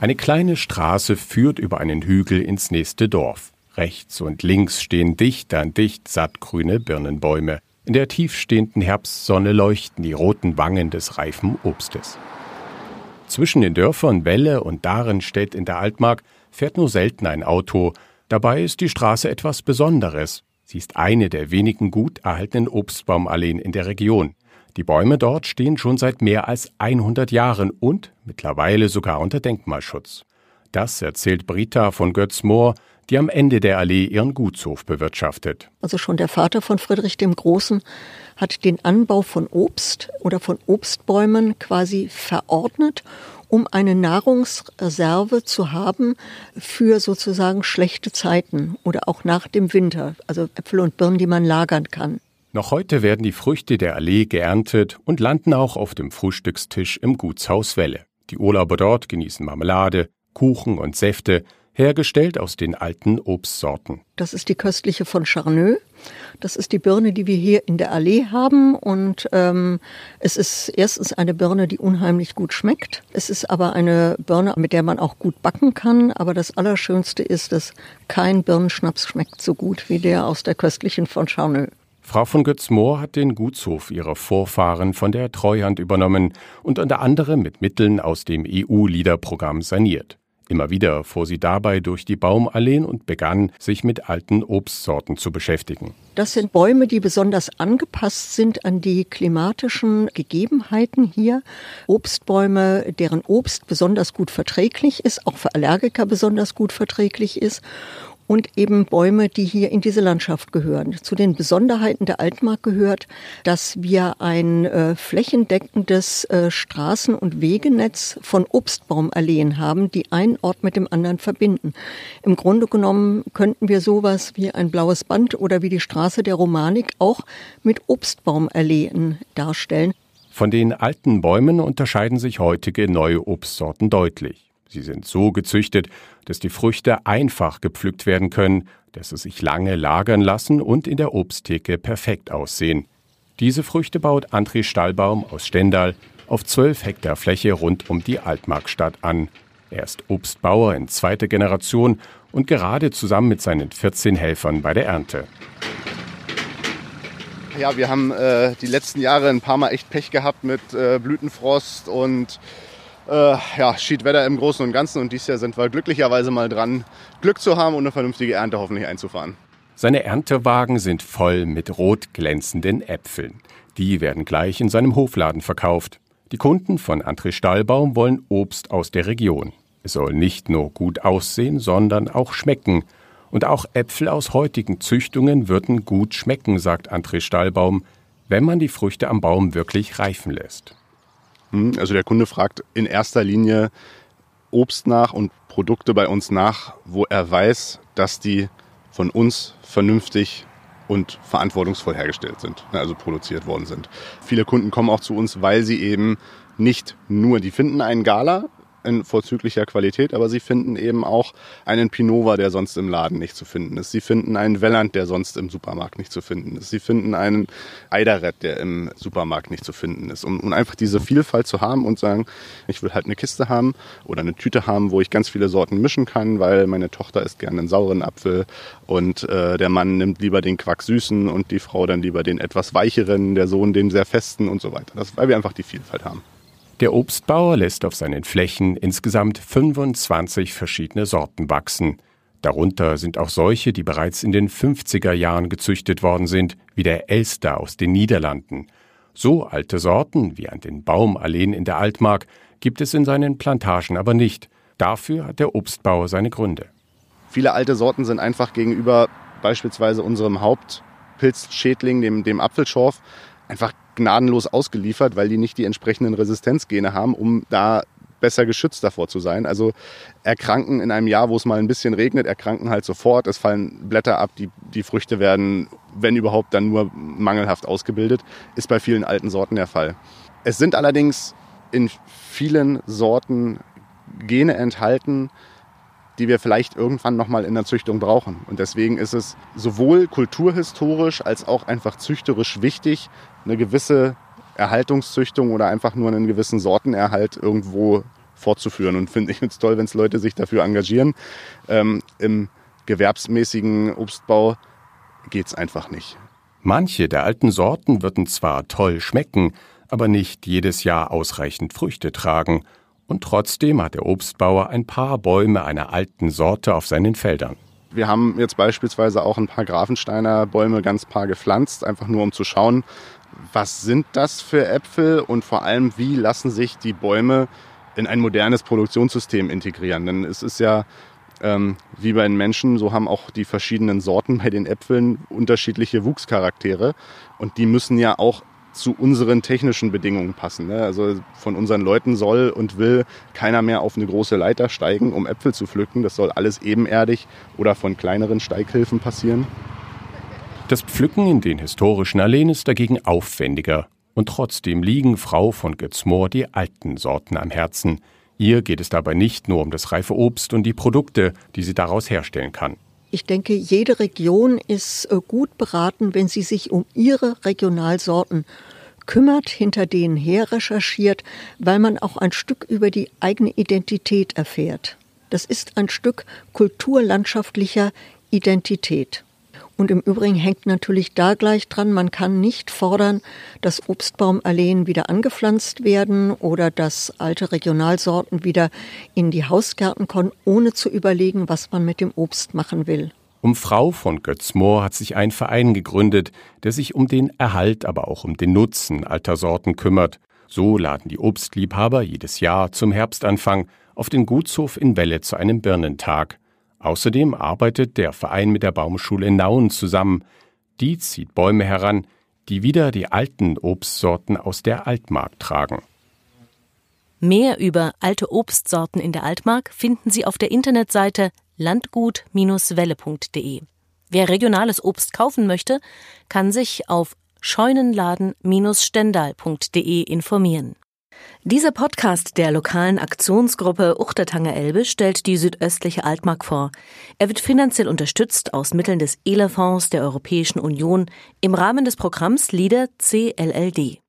Eine kleine Straße führt über einen Hügel ins nächste Dorf. Rechts und links stehen dicht an dicht sattgrüne Birnenbäume. In der tiefstehenden Herbstsonne leuchten die roten Wangen des reifen Obstes. Zwischen den Dörfern Welle und Darenstedt in der Altmark fährt nur selten ein Auto. Dabei ist die Straße etwas Besonderes. Sie ist eine der wenigen gut erhaltenen Obstbaumalleen in der Region. Die Bäume dort stehen schon seit mehr als 100 Jahren und mittlerweile sogar unter Denkmalschutz. Das erzählt Brita von Götz-Mohr, die am Ende der Allee ihren Gutshof bewirtschaftet. Also schon der Vater von Friedrich dem Großen hat den Anbau von Obst oder von Obstbäumen quasi verordnet um eine Nahrungsreserve zu haben für sozusagen schlechte Zeiten oder auch nach dem Winter, also Äpfel und Birnen, die man lagern kann. Noch heute werden die Früchte der Allee geerntet und landen auch auf dem Frühstückstisch im Gutshaus Welle. Die Urlauber dort genießen Marmelade, Kuchen und Säfte, hergestellt aus den alten Obstsorten. Das ist die köstliche von Charneux. Das ist die Birne, die wir hier in der Allee haben. Und ähm, es ist erstens eine Birne, die unheimlich gut schmeckt. Es ist aber eine Birne, mit der man auch gut backen kann. Aber das Allerschönste ist, dass kein Birnenschnaps schmeckt so gut wie der aus der köstlichen von Charneux. Frau von Götz-Mohr hat den Gutshof ihrer Vorfahren von der Treuhand übernommen und unter anderem mit Mitteln aus dem EU-Liederprogramm saniert. Immer wieder fuhr sie dabei durch die Baumalleen und begann, sich mit alten Obstsorten zu beschäftigen. Das sind Bäume, die besonders angepasst sind an die klimatischen Gegebenheiten hier. Obstbäume, deren Obst besonders gut verträglich ist, auch für Allergiker besonders gut verträglich ist und eben Bäume, die hier in diese Landschaft gehören. Zu den Besonderheiten der Altmark gehört, dass wir ein äh, flächendeckendes äh, Straßen- und Wegenetz von Obstbaumalleen haben, die einen Ort mit dem anderen verbinden. Im Grunde genommen könnten wir sowas wie ein blaues Band oder wie die Straße der Romanik auch mit Obstbaumalleen darstellen. Von den alten Bäumen unterscheiden sich heutige neue Obstsorten deutlich. Sie sind so gezüchtet, dass die Früchte einfach gepflückt werden können, dass sie sich lange lagern lassen und in der Obsttheke perfekt aussehen. Diese Früchte baut André Stallbaum aus Stendal auf 12 Hektar Fläche rund um die Altmarkstadt an. Er ist Obstbauer in zweiter Generation und gerade zusammen mit seinen 14 Helfern bei der Ernte. Ja, wir haben äh, die letzten Jahre ein paar Mal echt Pech gehabt mit äh, Blütenfrost und äh, ja, Schiedwetter im Großen und Ganzen. Und dieses Jahr sind wir glücklicherweise mal dran, Glück zu haben und eine vernünftige Ernte hoffentlich einzufahren. Seine Erntewagen sind voll mit rot glänzenden Äpfeln. Die werden gleich in seinem Hofladen verkauft. Die Kunden von André Stahlbaum wollen Obst aus der Region. Es soll nicht nur gut aussehen, sondern auch schmecken. Und auch Äpfel aus heutigen Züchtungen würden gut schmecken, sagt André Stahlbaum, wenn man die Früchte am Baum wirklich reifen lässt. Hm, also der Kunde fragt in erster Linie Obst nach und Produkte bei uns nach, wo er weiß, dass die von uns vernünftig und verantwortungsvoll hergestellt sind, ne, also produziert worden sind. Viele Kunden kommen auch zu uns, weil sie eben nicht nur, die finden einen Gala, in vorzüglicher Qualität, aber sie finden eben auch einen Pinova, der sonst im Laden nicht zu finden ist. Sie finden einen Welland, der sonst im Supermarkt nicht zu finden ist. Sie finden einen Eiderett, der im Supermarkt nicht zu finden ist. Um, um einfach diese Vielfalt zu haben und sagen, ich will halt eine Kiste haben oder eine Tüte haben, wo ich ganz viele Sorten mischen kann, weil meine Tochter isst gerne einen sauren Apfel und äh, der Mann nimmt lieber den Quack süßen und die Frau dann lieber den etwas weicheren, der Sohn den sehr festen und so weiter. Das, weil wir einfach die Vielfalt haben. Der Obstbauer lässt auf seinen Flächen insgesamt 25 verschiedene Sorten wachsen. Darunter sind auch solche, die bereits in den 50er Jahren gezüchtet worden sind, wie der Elster aus den Niederlanden. So alte Sorten wie an den Baumalleen in der Altmark gibt es in seinen Plantagen aber nicht. Dafür hat der Obstbauer seine Gründe. Viele alte Sorten sind einfach gegenüber beispielsweise unserem Hauptpilzschädling, dem, dem Apfelschorf, einfach gnadenlos ausgeliefert, weil die nicht die entsprechenden Resistenzgene haben, um da besser geschützt davor zu sein. Also erkranken in einem Jahr, wo es mal ein bisschen regnet, erkranken halt sofort. Es fallen Blätter ab, die, die Früchte werden, wenn überhaupt, dann nur mangelhaft ausgebildet. Ist bei vielen alten Sorten der Fall. Es sind allerdings in vielen Sorten Gene enthalten, die wir vielleicht irgendwann nochmal in der Züchtung brauchen. Und deswegen ist es sowohl kulturhistorisch als auch einfach züchterisch wichtig, eine gewisse Erhaltungszüchtung oder einfach nur einen gewissen Sortenerhalt irgendwo fortzuführen. Und finde ich es toll, wenn es Leute sich dafür engagieren. Ähm, Im gewerbsmäßigen Obstbau geht es einfach nicht. Manche der alten Sorten würden zwar toll schmecken, aber nicht jedes Jahr ausreichend Früchte tragen. Und trotzdem hat der Obstbauer ein paar Bäume einer alten Sorte auf seinen Feldern. Wir haben jetzt beispielsweise auch ein paar Grafensteiner Bäume ganz paar gepflanzt, einfach nur um zu schauen, was sind das für Äpfel und vor allem, wie lassen sich die Bäume in ein modernes Produktionssystem integrieren. Denn es ist ja ähm, wie bei den Menschen, so haben auch die verschiedenen Sorten bei den Äpfeln unterschiedliche Wuchscharaktere und die müssen ja auch zu unseren technischen Bedingungen passen. Ne? Also von unseren Leuten soll und will keiner mehr auf eine große Leiter steigen, um Äpfel zu pflücken. Das soll alles ebenerdig oder von kleineren Steighilfen passieren. Das Pflücken in den historischen Alleen ist dagegen aufwendiger. Und trotzdem liegen Frau von Götzmoor die alten Sorten am Herzen. Ihr geht es dabei nicht nur um das reife Obst und die Produkte, die sie daraus herstellen kann. Ich denke, jede Region ist äh, gut beraten, wenn sie sich um ihre Regionalsorten kümmert, hinter denen her recherchiert, weil man auch ein Stück über die eigene Identität erfährt. Das ist ein Stück kulturlandschaftlicher Identität. Und im Übrigen hängt natürlich da gleich dran, man kann nicht fordern, dass Obstbaumalleen wieder angepflanzt werden oder dass alte Regionalsorten wieder in die Hausgärten kommen, ohne zu überlegen, was man mit dem Obst machen will. Um Frau von Götzmoor hat sich ein Verein gegründet, der sich um den Erhalt, aber auch um den Nutzen alter Sorten kümmert. So laden die Obstliebhaber jedes Jahr zum Herbstanfang auf den Gutshof in Welle zu einem Birnentag. Außerdem arbeitet der Verein mit der Baumschule Nauen zusammen. Die zieht Bäume heran, die wieder die alten Obstsorten aus der Altmark tragen. Mehr über alte Obstsorten in der Altmark finden Sie auf der Internetseite landgut-welle.de. Wer regionales Obst kaufen möchte, kann sich auf scheunenladen-stendal.de informieren. Dieser Podcast der lokalen Aktionsgruppe Uchtertanger Elbe stellt die südöstliche Altmark vor. Er wird finanziell unterstützt aus Mitteln des ELA-Fonds der Europäischen Union im Rahmen des Programms LIDER CLLD.